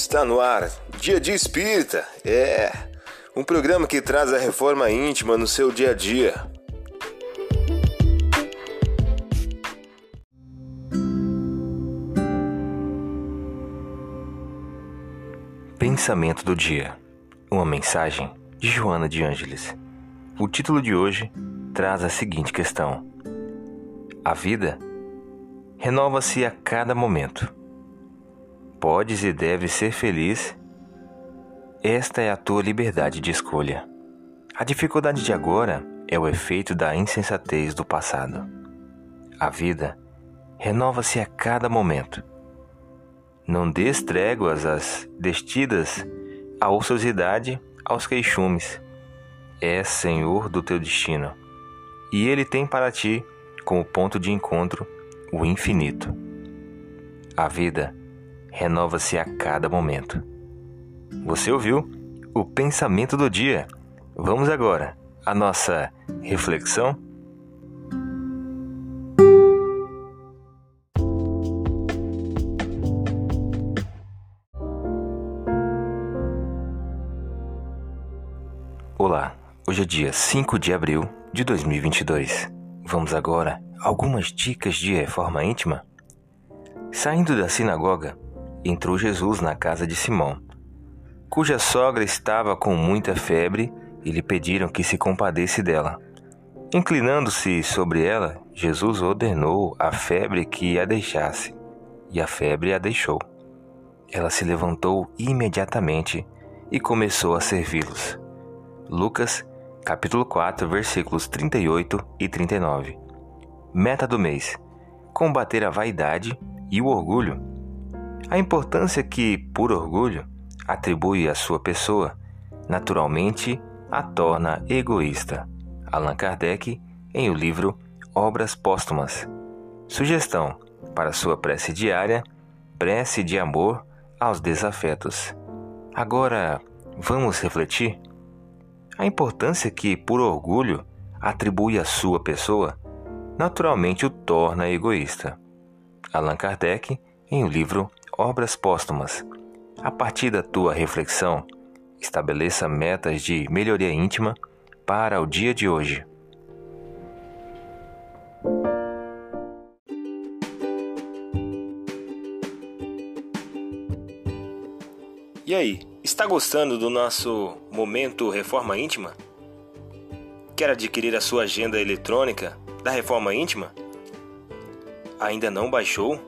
Está no ar, Dia de Espírita. É um programa que traz a reforma íntima no seu dia a dia. Pensamento do dia. Uma mensagem de Joana de Ângeles. O título de hoje traz a seguinte questão: A vida renova-se a cada momento. Podes e deves ser feliz. Esta é a tua liberdade de escolha. A dificuldade de agora é o efeito da insensatez do passado. A vida renova-se a cada momento. Não des tréguas às destidas, à ociosidade, aos queixumes. És senhor do teu destino, e ele tem para ti, como ponto de encontro, o infinito. A vida renova-se a cada momento. Você ouviu o pensamento do dia? Vamos agora à nossa reflexão? Olá, hoje é dia 5 de abril de 2022. Vamos agora a algumas dicas de reforma íntima? Saindo da sinagoga, entrou Jesus na casa de Simão, cuja sogra estava com muita febre e lhe pediram que se compadece dela. Inclinando-se sobre ela, Jesus ordenou a febre que a deixasse, e a febre a deixou. Ela se levantou imediatamente e começou a servi-los. Lucas, capítulo 4, versículos 38 e 39. Meta do mês: combater a vaidade e o orgulho. A importância que, por orgulho, atribui à sua pessoa, naturalmente a torna egoísta. Allan Kardec, em o livro Obras Póstumas. Sugestão para sua prece diária: prece de amor aos desafetos. Agora, vamos refletir? A importância que, por orgulho, atribui à sua pessoa, naturalmente o torna egoísta. Allan Kardec, em o livro Obras Póstumas. A partir da tua reflexão, estabeleça metas de melhoria íntima para o dia de hoje. E aí, está gostando do nosso momento Reforma Íntima? Quer adquirir a sua agenda eletrônica da Reforma Íntima? Ainda não baixou?